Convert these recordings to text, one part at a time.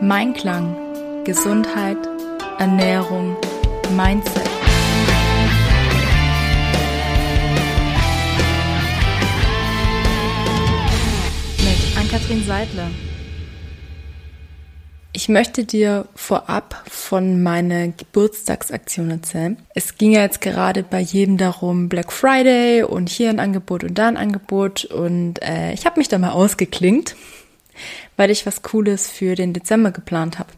Mein Klang, Gesundheit, Ernährung, Mindset. Mit Ann-Kathrin Seidler. Ich möchte dir vorab von meiner Geburtstagsaktion erzählen. Es ging ja jetzt gerade bei jedem darum, Black Friday und hier ein Angebot und da ein Angebot. Und äh, ich habe mich da mal ausgeklingt, weil ich was Cooles für den Dezember geplant habe.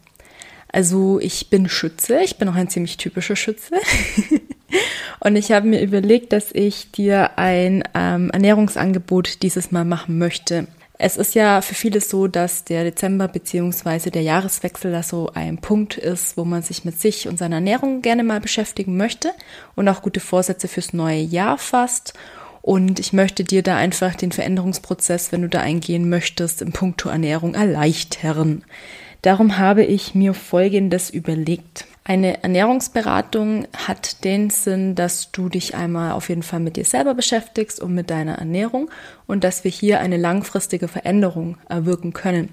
Also ich bin Schütze, ich bin auch ein ziemlich typischer Schütze. und ich habe mir überlegt, dass ich dir ein ähm, Ernährungsangebot dieses Mal machen möchte. Es ist ja für viele so, dass der Dezember beziehungsweise der Jahreswechsel da so ein Punkt ist, wo man sich mit sich und seiner Ernährung gerne mal beschäftigen möchte und auch gute Vorsätze fürs neue Jahr fasst. Und ich möchte dir da einfach den Veränderungsprozess, wenn du da eingehen möchtest, im Punkto Ernährung erleichtern. Darum habe ich mir Folgendes überlegt. Eine Ernährungsberatung hat den Sinn, dass du dich einmal auf jeden Fall mit dir selber beschäftigst und mit deiner Ernährung und dass wir hier eine langfristige Veränderung erwirken können.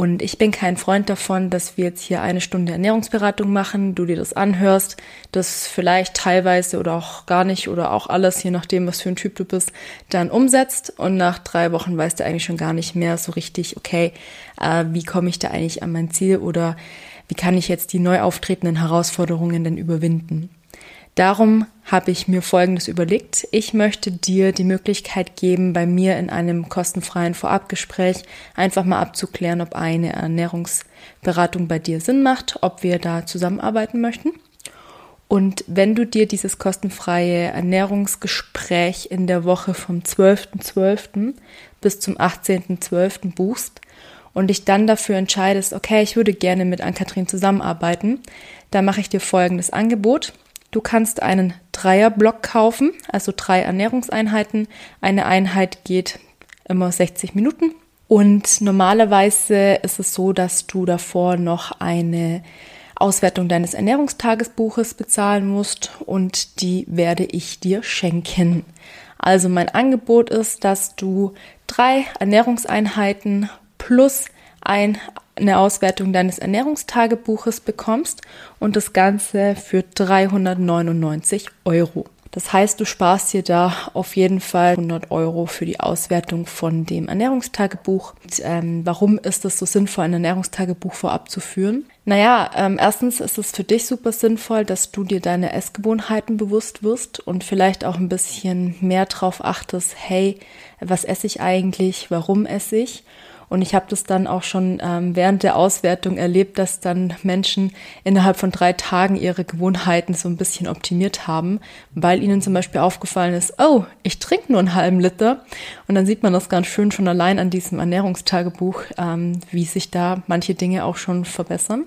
Und ich bin kein Freund davon, dass wir jetzt hier eine Stunde Ernährungsberatung machen, du dir das anhörst, das vielleicht teilweise oder auch gar nicht oder auch alles, je nachdem, was für ein Typ du bist, dann umsetzt und nach drei Wochen weißt du eigentlich schon gar nicht mehr so richtig, okay, äh, wie komme ich da eigentlich an mein Ziel oder wie kann ich jetzt die neu auftretenden Herausforderungen denn überwinden? Darum habe ich mir Folgendes überlegt. Ich möchte dir die Möglichkeit geben, bei mir in einem kostenfreien Vorabgespräch einfach mal abzuklären, ob eine Ernährungsberatung bei dir Sinn macht, ob wir da zusammenarbeiten möchten. Und wenn du dir dieses kostenfreie Ernährungsgespräch in der Woche vom 12.12. .12. bis zum 18.12. buchst, und dich dann dafür entscheidest, okay, ich würde gerne mit Ann-Kathrin zusammenarbeiten, dann mache ich dir folgendes Angebot. Du kannst einen Dreierblock kaufen, also drei Ernährungseinheiten. Eine Einheit geht immer 60 Minuten. Und normalerweise ist es so, dass du davor noch eine Auswertung deines Ernährungstagesbuches bezahlen musst und die werde ich dir schenken. Also mein Angebot ist, dass du drei Ernährungseinheiten plus ein, eine Auswertung deines Ernährungstagebuches bekommst und das Ganze für 399 Euro. Das heißt, du sparst dir da auf jeden Fall 100 Euro für die Auswertung von dem Ernährungstagebuch. Und, ähm, warum ist es so sinnvoll, ein Ernährungstagebuch vorab zu führen? Naja, ähm, erstens ist es für dich super sinnvoll, dass du dir deine Essgewohnheiten bewusst wirst und vielleicht auch ein bisschen mehr drauf achtest, hey, was esse ich eigentlich, warum esse ich? Und ich habe das dann auch schon ähm, während der Auswertung erlebt, dass dann Menschen innerhalb von drei Tagen ihre Gewohnheiten so ein bisschen optimiert haben, weil ihnen zum Beispiel aufgefallen ist, oh, ich trinke nur einen halben Liter. Und dann sieht man das ganz schön schon allein an diesem Ernährungstagebuch, ähm, wie sich da manche Dinge auch schon verbessern.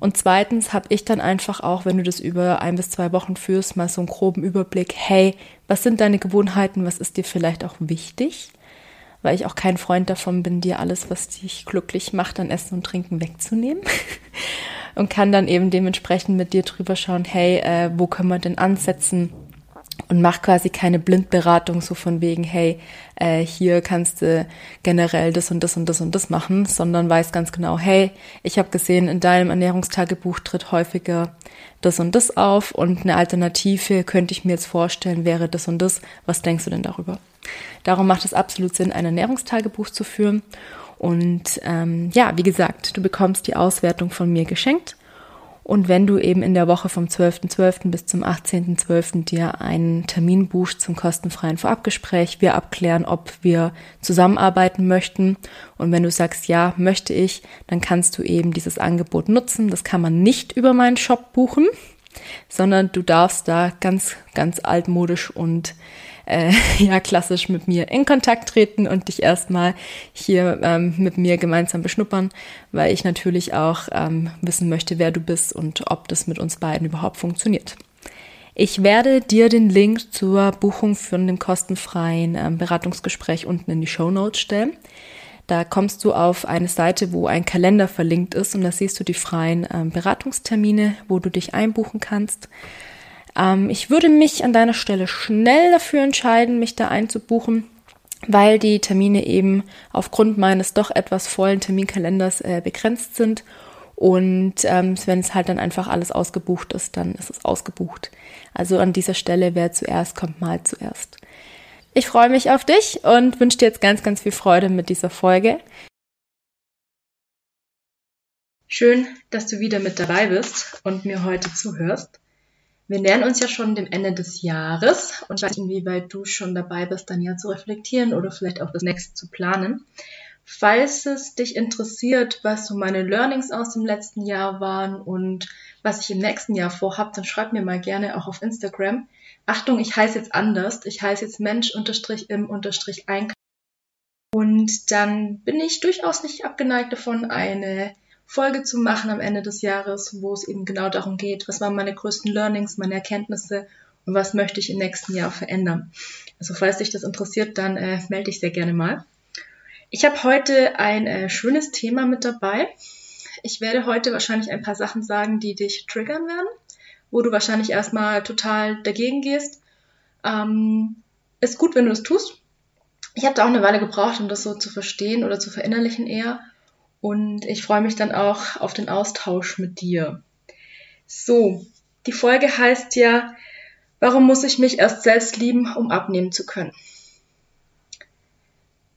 Und zweitens habe ich dann einfach auch, wenn du das über ein bis zwei Wochen führst, mal so einen groben Überblick, hey, was sind deine Gewohnheiten, was ist dir vielleicht auch wichtig? Weil ich auch kein Freund davon bin, dir alles, was dich glücklich macht, an Essen und Trinken wegzunehmen. und kann dann eben dementsprechend mit dir drüber schauen, hey, äh, wo können wir denn ansetzen? Und mach quasi keine Blindberatung so von wegen, hey, äh, hier kannst du generell das und das und das und das machen, sondern weiß ganz genau, hey, ich habe gesehen, in deinem Ernährungstagebuch tritt häufiger das und das auf und eine Alternative könnte ich mir jetzt vorstellen, wäre das und das. Was denkst du denn darüber? Darum macht es absolut Sinn, ein Ernährungstagebuch zu führen. Und ähm, ja, wie gesagt, du bekommst die Auswertung von mir geschenkt. Und wenn du eben in der Woche vom 12.12. .12. bis zum 18.12. dir einen Termin buchst zum kostenfreien Vorabgespräch, wir abklären, ob wir zusammenarbeiten möchten. Und wenn du sagst, ja, möchte ich, dann kannst du eben dieses Angebot nutzen. Das kann man nicht über meinen Shop buchen, sondern du darfst da ganz, ganz altmodisch und äh, ja klassisch mit mir in Kontakt treten und dich erstmal hier ähm, mit mir gemeinsam beschnuppern, weil ich natürlich auch ähm, wissen möchte, wer du bist und ob das mit uns beiden überhaupt funktioniert. Ich werde dir den Link zur Buchung für ein kostenfreien ähm, Beratungsgespräch unten in die Show Notes stellen. Da kommst du auf eine Seite, wo ein Kalender verlinkt ist und da siehst du die freien ähm, Beratungstermine, wo du dich einbuchen kannst. Ähm, ich würde mich an deiner Stelle schnell dafür entscheiden, mich da einzubuchen. weil die Termine eben aufgrund meines doch etwas vollen Terminkalenders äh, begrenzt sind. Und ähm, wenn es halt dann einfach alles ausgebucht ist, dann ist es ausgebucht. Also an dieser Stelle, wer zuerst kommt, mal zuerst. Ich freue mich auf dich und wünsche dir jetzt ganz, ganz viel Freude mit dieser Folge. Schön, dass du wieder mit dabei bist und mir heute zuhörst. Wir nähern uns ja schon dem Ende des Jahres und ich weiß inwieweit du schon dabei bist, dein Jahr zu reflektieren oder vielleicht auch das nächste zu planen. Falls es dich interessiert, was so meine Learnings aus dem letzten Jahr waren und was ich im nächsten Jahr vorhab, dann schreib mir mal gerne auch auf Instagram. Achtung, ich heiße jetzt anders. Ich heiße jetzt Mensch-im-Einkaufen. Und dann bin ich durchaus nicht abgeneigt davon, eine Folge zu machen am Ende des Jahres, wo es eben genau darum geht, was waren meine größten Learnings, meine Erkenntnisse und was möchte ich im nächsten Jahr verändern. Also falls dich das interessiert, dann äh, melde dich sehr gerne mal. Ich habe heute ein äh, schönes Thema mit dabei. Ich werde heute wahrscheinlich ein paar Sachen sagen, die dich triggern werden wo du wahrscheinlich erstmal total dagegen gehst. Ähm, ist gut, wenn du es tust. Ich habe da auch eine Weile gebraucht, um das so zu verstehen oder zu verinnerlichen eher. Und ich freue mich dann auch auf den Austausch mit dir. So, die Folge heißt ja, warum muss ich mich erst selbst lieben, um abnehmen zu können?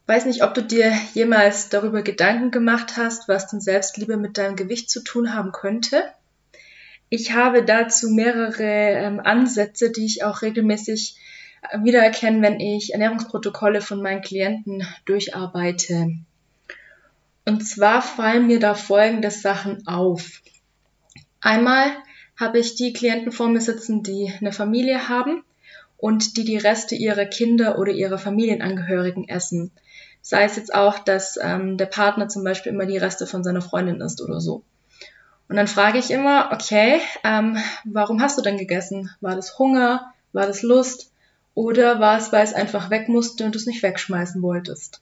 Weiß nicht, ob du dir jemals darüber Gedanken gemacht hast, was denn Selbstliebe mit deinem Gewicht zu tun haben könnte. Ich habe dazu mehrere ähm, Ansätze, die ich auch regelmäßig äh, wiedererkenne, wenn ich Ernährungsprotokolle von meinen Klienten durcharbeite. Und zwar fallen mir da folgende Sachen auf. Einmal habe ich die Klienten vor mir sitzen, die eine Familie haben und die die Reste ihrer Kinder oder ihrer Familienangehörigen essen. Sei es jetzt auch, dass ähm, der Partner zum Beispiel immer die Reste von seiner Freundin isst oder so. Und dann frage ich immer, okay, ähm, warum hast du denn gegessen? War das Hunger? War das Lust? Oder war es, weil es einfach weg musste und du es nicht wegschmeißen wolltest?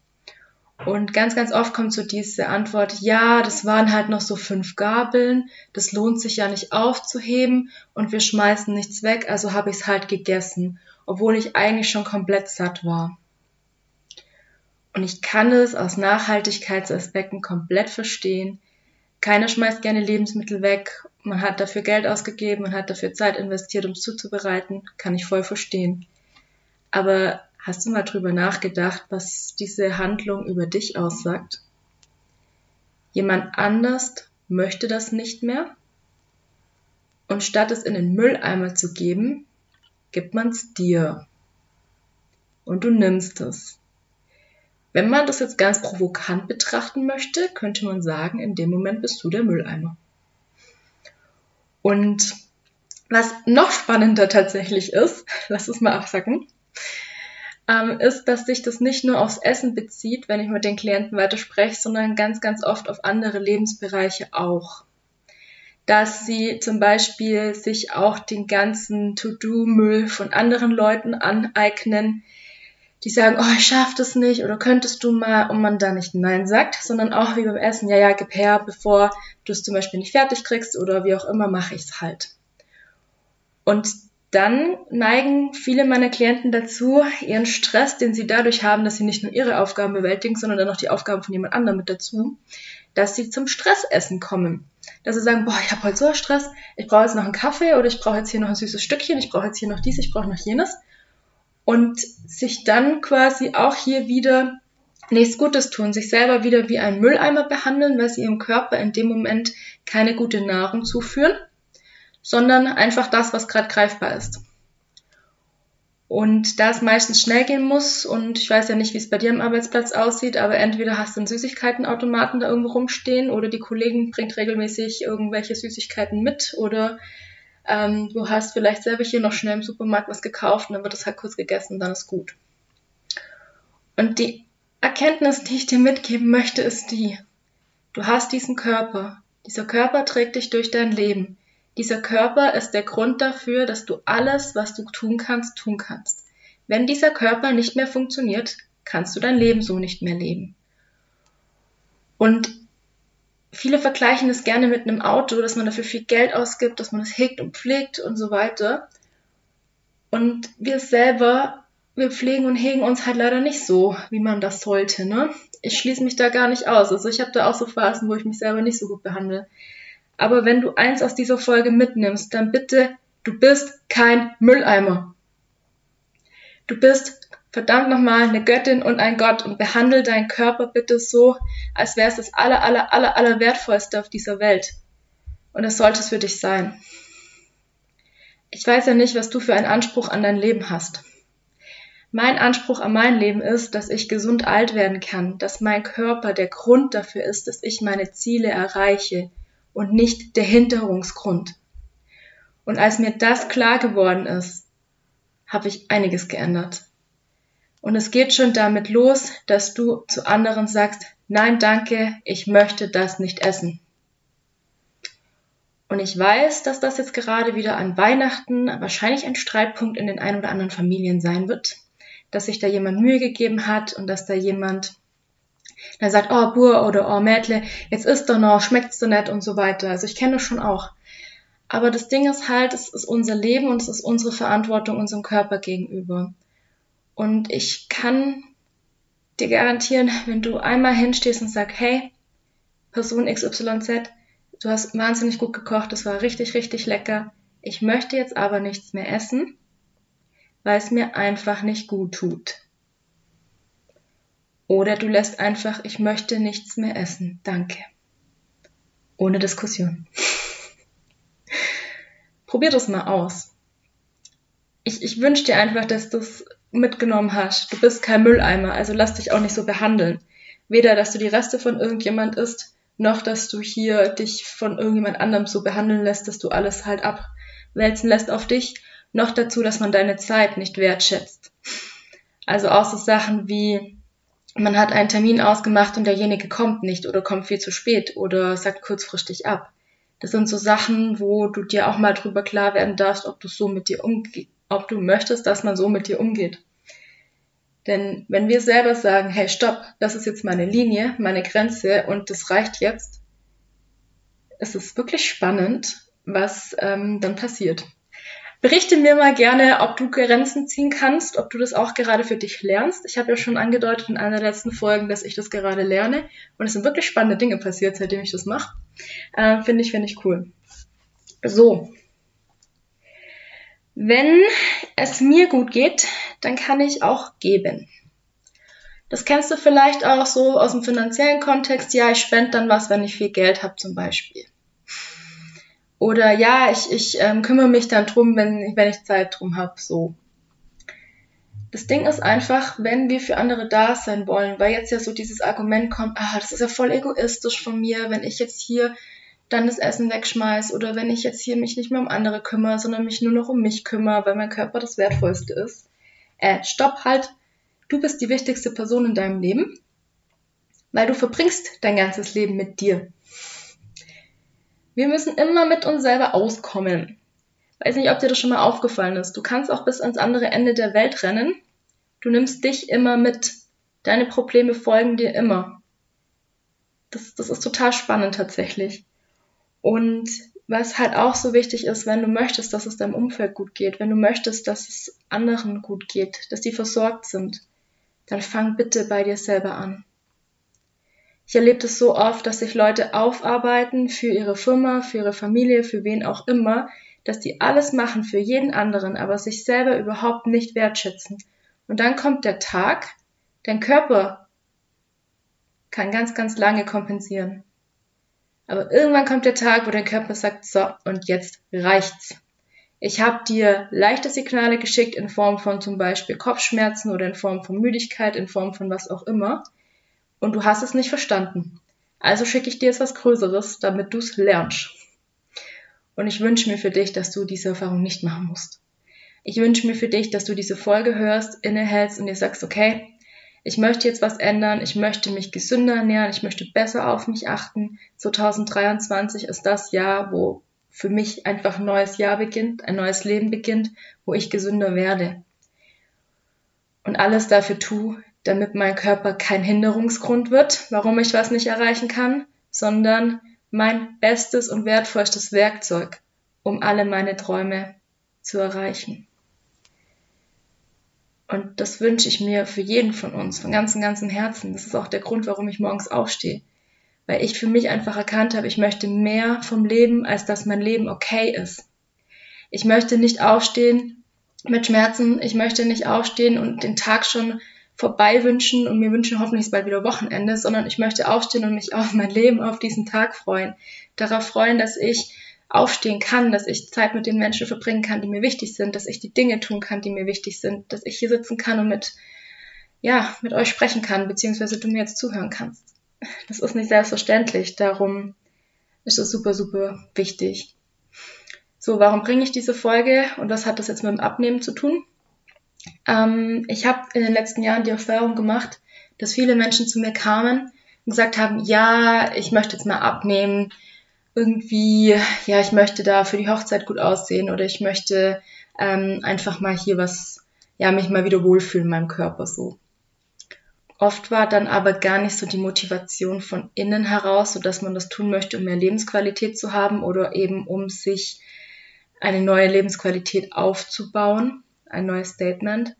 Und ganz, ganz oft kommt so diese Antwort, ja, das waren halt noch so fünf Gabeln, das lohnt sich ja nicht aufzuheben und wir schmeißen nichts weg, also habe ich es halt gegessen, obwohl ich eigentlich schon komplett satt war. Und ich kann es aus Nachhaltigkeitsaspekten komplett verstehen, keiner schmeißt gerne Lebensmittel weg. Man hat dafür Geld ausgegeben, man hat dafür Zeit investiert, um es zuzubereiten. Kann ich voll verstehen. Aber hast du mal drüber nachgedacht, was diese Handlung über dich aussagt? Jemand anders möchte das nicht mehr. Und statt es in den Mülleimer zu geben, gibt man es dir. Und du nimmst es. Wenn man das jetzt ganz provokant betrachten möchte, könnte man sagen, in dem Moment bist du der Mülleimer. Und was noch spannender tatsächlich ist, lass es mal absacken, ähm, ist, dass sich das nicht nur aufs Essen bezieht, wenn ich mit den Klienten weiter spreche, sondern ganz, ganz oft auf andere Lebensbereiche auch. Dass sie zum Beispiel sich auch den ganzen To-Do-Müll von anderen Leuten aneignen, die sagen, oh, ich schaff das nicht oder könntest du mal und man da nicht Nein sagt, sondern auch wie beim Essen, ja, ja, gib her, bevor du es zum Beispiel nicht fertig kriegst oder wie auch immer, mache ich es halt. Und dann neigen viele meiner Klienten dazu, ihren Stress, den sie dadurch haben, dass sie nicht nur ihre Aufgaben bewältigen, sondern dann auch die Aufgaben von jemand anderem mit dazu, dass sie zum Stressessen kommen. Dass sie sagen, boah, ich habe heute so Stress, ich brauche jetzt noch einen Kaffee oder ich brauche jetzt hier noch ein süßes Stückchen, ich brauche jetzt hier noch dies, ich brauche noch jenes und sich dann quasi auch hier wieder nichts Gutes tun, sich selber wieder wie ein Mülleimer behandeln, weil sie ihrem Körper in dem Moment keine gute Nahrung zuführen, sondern einfach das, was gerade greifbar ist. Und da es meistens schnell gehen muss, und ich weiß ja nicht, wie es bei dir am Arbeitsplatz aussieht, aber entweder hast du einen Süßigkeitenautomaten da irgendwo rumstehen oder die Kollegen bringt regelmäßig irgendwelche Süßigkeiten mit oder ähm, du hast vielleicht selber hier noch schnell im Supermarkt was gekauft und dann wird das halt kurz gegessen und dann ist gut. Und die Erkenntnis, die ich dir mitgeben möchte, ist die, du hast diesen Körper. Dieser Körper trägt dich durch dein Leben. Dieser Körper ist der Grund dafür, dass du alles, was du tun kannst, tun kannst. Wenn dieser Körper nicht mehr funktioniert, kannst du dein Leben so nicht mehr leben. Und viele vergleichen es gerne mit einem Auto, dass man dafür viel Geld ausgibt, dass man es hegt und pflegt und so weiter. Und wir selber wir pflegen und hegen uns halt leider nicht so, wie man das sollte, ne? Ich schließe mich da gar nicht aus. Also ich habe da auch so Phasen, wo ich mich selber nicht so gut behandle. Aber wenn du eins aus dieser Folge mitnimmst, dann bitte, du bist kein Mülleimer. Du bist verdammt nochmal eine Göttin und ein Gott und behandle deinen Körper bitte so, als wäre es das aller, aller, aller, aller wertvollste auf dieser Welt. Und das sollte es für dich sein. Ich weiß ja nicht, was du für einen Anspruch an dein Leben hast. Mein Anspruch an mein Leben ist, dass ich gesund alt werden kann, dass mein Körper der Grund dafür ist, dass ich meine Ziele erreiche und nicht der Hinderungsgrund. Und als mir das klar geworden ist, habe ich einiges geändert. Und es geht schon damit los, dass du zu anderen sagst, nein, danke, ich möchte das nicht essen. Und ich weiß, dass das jetzt gerade wieder an Weihnachten wahrscheinlich ein Streitpunkt in den ein oder anderen Familien sein wird, dass sich da jemand Mühe gegeben hat und dass da jemand dann sagt, oh Bur oder oh Mädle, jetzt isst doch noch, schmeckt's doch nett und so weiter. Also ich kenne das schon auch. Aber das Ding ist halt, es ist unser Leben und es ist unsere Verantwortung unserem Körper gegenüber. Und ich kann dir garantieren, wenn du einmal hinstehst und sagst, hey, Person XYZ, du hast wahnsinnig gut gekocht, das war richtig, richtig lecker. Ich möchte jetzt aber nichts mehr essen, weil es mir einfach nicht gut tut. Oder du lässt einfach, ich möchte nichts mehr essen. Danke. Ohne Diskussion. Probier das mal aus. Ich, ich wünsche dir einfach, dass du es mitgenommen hast. Du bist kein Mülleimer, also lass dich auch nicht so behandeln. Weder, dass du die Reste von irgendjemand isst, noch dass du hier dich von irgendjemand anderem so behandeln lässt, dass du alles halt abwälzen lässt auf dich, noch dazu, dass man deine Zeit nicht wertschätzt. Also auch so Sachen wie, man hat einen Termin ausgemacht und derjenige kommt nicht oder kommt viel zu spät oder sagt kurzfristig ab. Das sind so Sachen, wo du dir auch mal drüber klar werden darfst, ob du so mit dir umgehst ob du möchtest, dass man so mit dir umgeht. Denn wenn wir selber sagen, hey, stopp, das ist jetzt meine Linie, meine Grenze und das reicht jetzt, ist es wirklich spannend, was ähm, dann passiert. Berichte mir mal gerne, ob du Grenzen ziehen kannst, ob du das auch gerade für dich lernst. Ich habe ja schon angedeutet in einer der letzten Folgen, dass ich das gerade lerne und es sind wirklich spannende Dinge passiert, seitdem ich das mache. Äh, finde ich, finde ich cool. So, wenn es mir gut geht, dann kann ich auch geben. Das kennst du vielleicht auch so aus dem finanziellen Kontext. Ja, ich spende dann was, wenn ich viel Geld habe zum Beispiel. Oder ja, ich, ich ähm, kümmere mich dann drum, wenn, wenn ich Zeit drum habe. So. Das Ding ist einfach, wenn wir für andere da sein wollen, weil jetzt ja so dieses Argument kommt, ah, das ist ja voll egoistisch von mir, wenn ich jetzt hier dann das Essen wegschmeiß oder wenn ich jetzt hier mich nicht mehr um andere kümmere, sondern mich nur noch um mich kümmere, weil mein Körper das Wertvollste ist. Äh, stopp halt. Du bist die wichtigste Person in deinem Leben, weil du verbringst dein ganzes Leben mit dir. Wir müssen immer mit uns selber auskommen. Weiß nicht, ob dir das schon mal aufgefallen ist. Du kannst auch bis ans andere Ende der Welt rennen. Du nimmst dich immer mit. Deine Probleme folgen dir immer. Das, das ist total spannend tatsächlich. Und was halt auch so wichtig ist, wenn du möchtest, dass es deinem Umfeld gut geht, wenn du möchtest, dass es anderen gut geht, dass die versorgt sind, dann fang bitte bei dir selber an. Ich erlebe das so oft, dass sich Leute aufarbeiten für ihre Firma, für ihre Familie, für wen auch immer, dass die alles machen für jeden anderen, aber sich selber überhaupt nicht wertschätzen. Und dann kommt der Tag, dein Körper kann ganz, ganz lange kompensieren. Aber irgendwann kommt der Tag, wo dein Körper sagt, so, und jetzt reicht's. Ich habe dir leichte Signale geschickt in Form von zum Beispiel Kopfschmerzen oder in Form von Müdigkeit, in Form von was auch immer. Und du hast es nicht verstanden. Also schicke ich dir jetzt was Größeres, damit du es lernst. Und ich wünsche mir für dich, dass du diese Erfahrung nicht machen musst. Ich wünsche mir für dich, dass du diese Folge hörst, innehältst und dir sagst, okay, ich möchte jetzt was ändern, ich möchte mich gesünder ernähren, ich möchte besser auf mich achten. 2023 ist das Jahr, wo für mich einfach ein neues Jahr beginnt, ein neues Leben beginnt, wo ich gesünder werde. Und alles dafür tue, damit mein Körper kein Hinderungsgrund wird, warum ich was nicht erreichen kann, sondern mein bestes und wertvollstes Werkzeug, um alle meine Träume zu erreichen. Und das wünsche ich mir für jeden von uns, von ganzem, ganzem Herzen. Das ist auch der Grund, warum ich morgens aufstehe. Weil ich für mich einfach erkannt habe, ich möchte mehr vom Leben, als dass mein Leben okay ist. Ich möchte nicht aufstehen mit Schmerzen. Ich möchte nicht aufstehen und den Tag schon vorbei wünschen und mir wünschen, hoffentlich ist bald wieder Wochenende, sondern ich möchte aufstehen und mich auf mein Leben, auf diesen Tag freuen. Darauf freuen, dass ich aufstehen kann, dass ich Zeit mit den Menschen verbringen kann, die mir wichtig sind, dass ich die Dinge tun kann, die mir wichtig sind, dass ich hier sitzen kann und mit, ja, mit euch sprechen kann, beziehungsweise du mir jetzt zuhören kannst. Das ist nicht selbstverständlich, darum ist es super, super wichtig. So, warum bringe ich diese Folge und was hat das jetzt mit dem Abnehmen zu tun? Ähm, ich habe in den letzten Jahren die Erfahrung gemacht, dass viele Menschen zu mir kamen und gesagt haben, ja, ich möchte jetzt mal abnehmen, irgendwie, ja, ich möchte da für die Hochzeit gut aussehen oder ich möchte ähm, einfach mal hier was, ja, mich mal wieder wohlfühlen in meinem Körper so. Oft war dann aber gar nicht so die Motivation von innen heraus, so dass man das tun möchte, um mehr Lebensqualität zu haben oder eben um sich eine neue Lebensqualität aufzubauen, ein neues Statement,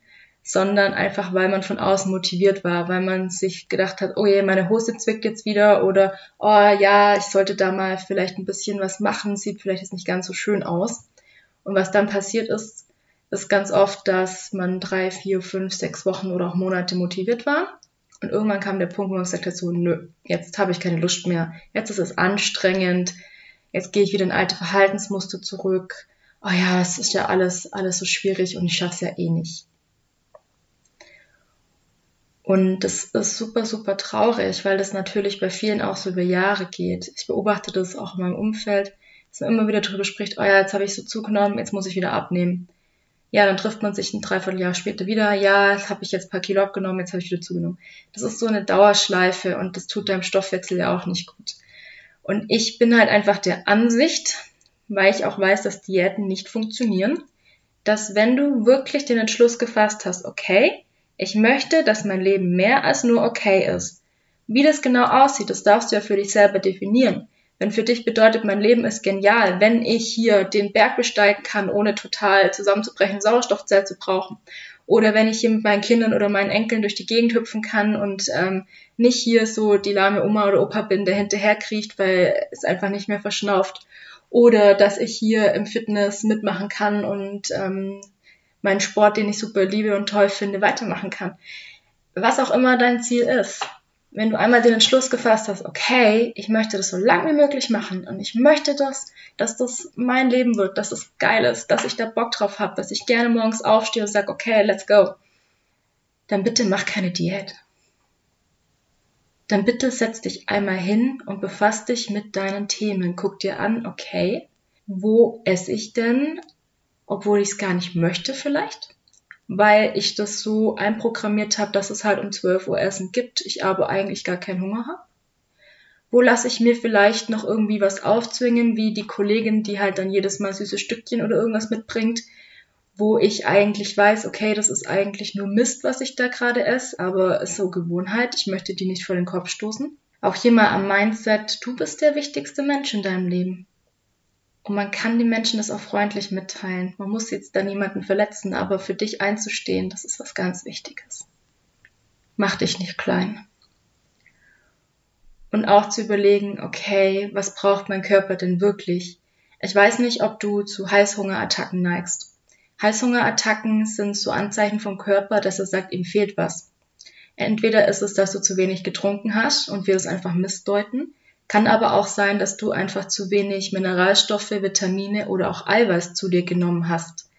sondern einfach, weil man von außen motiviert war, weil man sich gedacht hat, oh je, meine Hose zwickt jetzt wieder oder oh ja, ich sollte da mal vielleicht ein bisschen was machen, sieht vielleicht jetzt nicht ganz so schön aus. Und was dann passiert ist, ist ganz oft, dass man drei, vier, fünf, sechs Wochen oder auch Monate motiviert war. Und irgendwann kam der Punkt, wo man gesagt hat, so, nö, jetzt habe ich keine Lust mehr, jetzt ist es anstrengend, jetzt gehe ich wieder in alte Verhaltensmuster zurück. Oh ja, es ist ja alles, alles so schwierig und ich schaffe es ja eh nicht. Und das ist super, super traurig, weil das natürlich bei vielen auch so über Jahre geht. Ich beobachte das auch in meinem Umfeld, dass man immer wieder darüber spricht, oh ja, jetzt habe ich so zugenommen, jetzt muss ich wieder abnehmen. Ja, dann trifft man sich ein Dreivierteljahr später wieder, ja, jetzt habe ich jetzt ein paar Kilo abgenommen, jetzt habe ich wieder zugenommen. Das ist so eine Dauerschleife und das tut deinem Stoffwechsel ja auch nicht gut. Und ich bin halt einfach der Ansicht, weil ich auch weiß, dass Diäten nicht funktionieren, dass wenn du wirklich den Entschluss gefasst hast, okay, ich möchte, dass mein Leben mehr als nur okay ist. Wie das genau aussieht, das darfst du ja für dich selber definieren. Wenn für dich bedeutet, mein Leben ist genial, wenn ich hier den Berg besteigen kann, ohne total zusammenzubrechen, Sauerstoffzelt zu brauchen. Oder wenn ich hier mit meinen Kindern oder meinen Enkeln durch die Gegend hüpfen kann und ähm, nicht hier so die lahme Oma oder Opa bin, der hinterher kriecht, weil es einfach nicht mehr verschnauft. Oder dass ich hier im Fitness mitmachen kann und ähm, meinen Sport, den ich super liebe und toll finde, weitermachen kann. Was auch immer dein Ziel ist. Wenn du einmal den Entschluss gefasst hast, okay, ich möchte das so lang wie möglich machen und ich möchte das, dass das mein Leben wird, dass es geil ist, dass ich da Bock drauf habe, dass ich gerne morgens aufstehe und sage, okay, let's go. Dann bitte mach keine Diät. Dann bitte setz dich einmal hin und befass dich mit deinen Themen. Guck dir an, okay, wo esse ich denn obwohl ich es gar nicht möchte vielleicht, weil ich das so einprogrammiert habe, dass es halt um 12 Uhr Essen gibt, ich aber eigentlich gar keinen Hunger habe. Wo lasse ich mir vielleicht noch irgendwie was aufzwingen, wie die Kollegin, die halt dann jedes Mal süße Stückchen oder irgendwas mitbringt, wo ich eigentlich weiß, okay, das ist eigentlich nur Mist, was ich da gerade esse, aber ist so Gewohnheit, ich möchte die nicht vor den Kopf stoßen. Auch hier mal am Mindset, du bist der wichtigste Mensch in deinem Leben. Und man kann den Menschen das auch freundlich mitteilen. Man muss jetzt da niemanden verletzen, aber für dich einzustehen, das ist was ganz Wichtiges. Mach dich nicht klein. Und auch zu überlegen, okay, was braucht mein Körper denn wirklich? Ich weiß nicht, ob du zu Heißhungerattacken neigst. Heißhungerattacken sind so Anzeichen vom Körper, dass er sagt, ihm fehlt was. Entweder ist es, dass du zu wenig getrunken hast und wir es einfach missdeuten, kann aber auch sein, dass du einfach zu wenig Mineralstoffe, Vitamine oder auch Eiweiß zu dir genommen hast.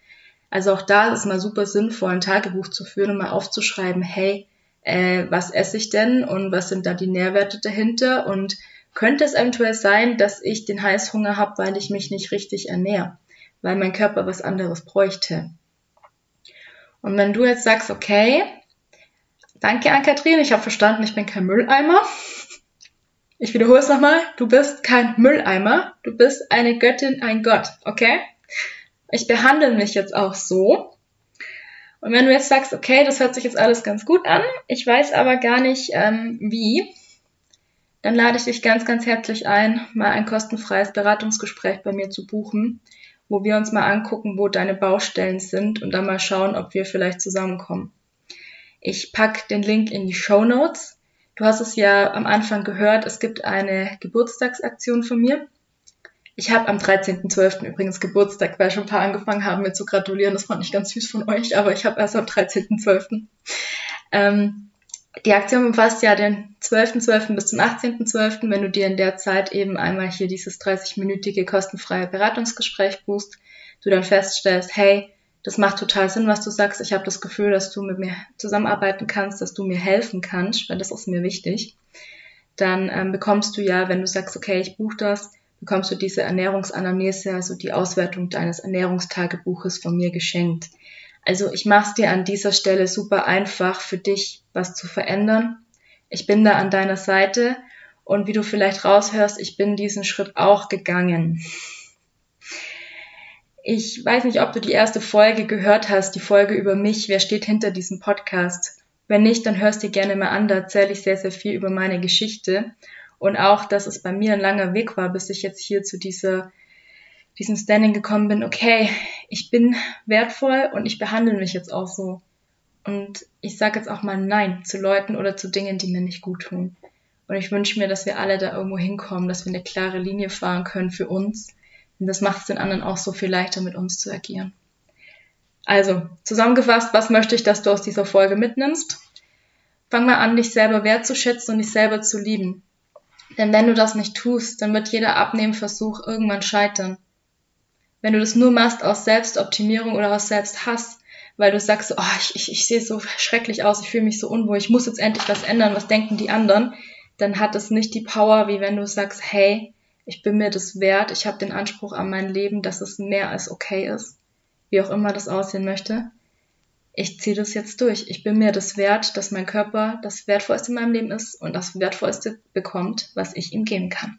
Also auch da ist es mal super sinnvoll, ein Tagebuch zu führen und mal aufzuschreiben, hey, äh, was esse ich denn und was sind da die Nährwerte dahinter und könnte es eventuell sein, dass ich den Heißhunger habe, weil ich mich nicht richtig ernähre, weil mein Körper was anderes bräuchte. Und wenn du jetzt sagst, okay, danke an Kathrin, ich habe verstanden, ich bin kein Mülleimer, ich wiederhole es nochmal. Du bist kein Mülleimer. Du bist eine Göttin, ein Gott. Okay? Ich behandle mich jetzt auch so. Und wenn du jetzt sagst, okay, das hört sich jetzt alles ganz gut an, ich weiß aber gar nicht ähm, wie, dann lade ich dich ganz, ganz herzlich ein, mal ein kostenfreies Beratungsgespräch bei mir zu buchen, wo wir uns mal angucken, wo deine Baustellen sind und dann mal schauen, ob wir vielleicht zusammenkommen. Ich pack den Link in die Show Notes. Du hast es ja am Anfang gehört, es gibt eine Geburtstagsaktion von mir. Ich habe am 13.12. übrigens Geburtstag, weil schon ein paar angefangen haben, mir zu gratulieren. Das fand ich ganz süß von euch, aber ich habe erst am 13.12. Ähm, die Aktion umfasst ja den 12.12. .12. bis zum 18.12., wenn du dir in der Zeit eben einmal hier dieses 30-minütige kostenfreie Beratungsgespräch buchst, du dann feststellst, hey, das macht total Sinn, was du sagst. Ich habe das Gefühl, dass du mit mir zusammenarbeiten kannst, dass du mir helfen kannst, weil das ist mir wichtig. Dann ähm, bekommst du ja, wenn du sagst, okay, ich buche das, bekommst du diese Ernährungsanamnese, also die Auswertung deines Ernährungstagebuches von mir geschenkt. Also ich mache es dir an dieser Stelle super einfach für dich, was zu verändern. Ich bin da an deiner Seite und wie du vielleicht raushörst, ich bin diesen Schritt auch gegangen. Ich weiß nicht, ob du die erste Folge gehört hast, die Folge über mich, wer steht hinter diesem Podcast. Wenn nicht, dann hörst dir gerne mal an, da erzähle ich sehr, sehr viel über meine Geschichte und auch, dass es bei mir ein langer Weg war, bis ich jetzt hier zu dieser, diesem Standing gekommen bin, okay, ich bin wertvoll und ich behandle mich jetzt auch so. Und ich sage jetzt auch mal Nein zu Leuten oder zu Dingen, die mir nicht gut tun. Und ich wünsche mir, dass wir alle da irgendwo hinkommen, dass wir eine klare Linie fahren können für uns. Und das macht es den anderen auch so viel leichter, mit uns zu agieren. Also, zusammengefasst, was möchte ich, dass du aus dieser Folge mitnimmst? Fang mal an, dich selber wertzuschätzen und dich selber zu lieben. Denn wenn du das nicht tust, dann wird jeder Abnehmversuch irgendwann scheitern. Wenn du das nur machst aus Selbstoptimierung oder aus Selbsthass, weil du sagst, oh, ich, ich, ich sehe so schrecklich aus, ich fühle mich so unwohl, ich muss jetzt endlich was ändern, was denken die anderen, dann hat es nicht die Power, wie wenn du sagst, hey, ich bin mir das wert, ich habe den Anspruch an mein Leben, dass es mehr als okay ist, wie auch immer das aussehen möchte ich ziehe das jetzt durch. Ich bin mir das wert, dass mein Körper das Wertvollste in meinem Leben ist und das Wertvollste bekommt, was ich ihm geben kann.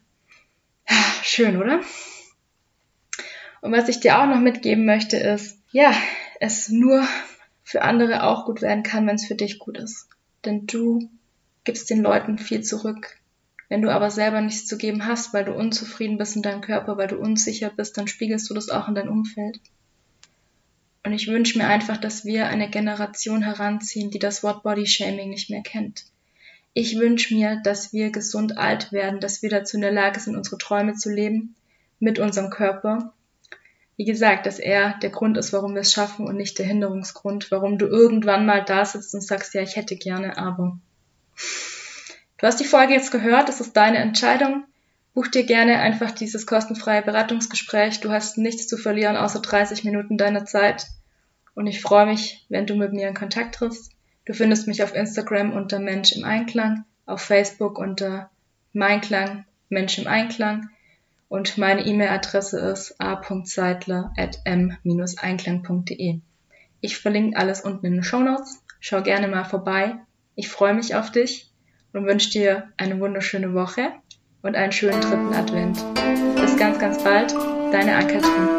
Schön, oder? Und was ich dir auch noch mitgeben möchte, ist, ja, es nur für andere auch gut werden kann, wenn es für dich gut ist. Denn du gibst den Leuten viel zurück. Wenn du aber selber nichts zu geben hast, weil du unzufrieden bist in deinem Körper, weil du unsicher bist, dann spiegelst du das auch in dein Umfeld. Und ich wünsche mir einfach, dass wir eine Generation heranziehen, die das Wort Body Shaming nicht mehr kennt. Ich wünsche mir, dass wir gesund alt werden, dass wir dazu in der Lage sind, unsere Träume zu leben mit unserem Körper. Wie gesagt, dass er der Grund ist, warum wir es schaffen und nicht der Hinderungsgrund, warum du irgendwann mal da sitzt und sagst, ja, ich hätte gerne, aber. Du hast die Folge jetzt gehört, das ist deine Entscheidung. Buch dir gerne einfach dieses kostenfreie Beratungsgespräch. Du hast nichts zu verlieren, außer 30 Minuten deiner Zeit. Und ich freue mich, wenn du mit mir in Kontakt triffst. Du findest mich auf Instagram unter Mensch im Einklang, auf Facebook unter Meinklang, Mensch im Einklang. Und meine E-Mail-Adresse ist a.seidler.m-einklang.de. Ich verlinke alles unten in den Show Notes. Schau gerne mal vorbei. Ich freue mich auf dich und wünsche dir eine wunderschöne Woche und einen schönen dritten Advent. Bis ganz, ganz bald, deine Ann-Kathrin.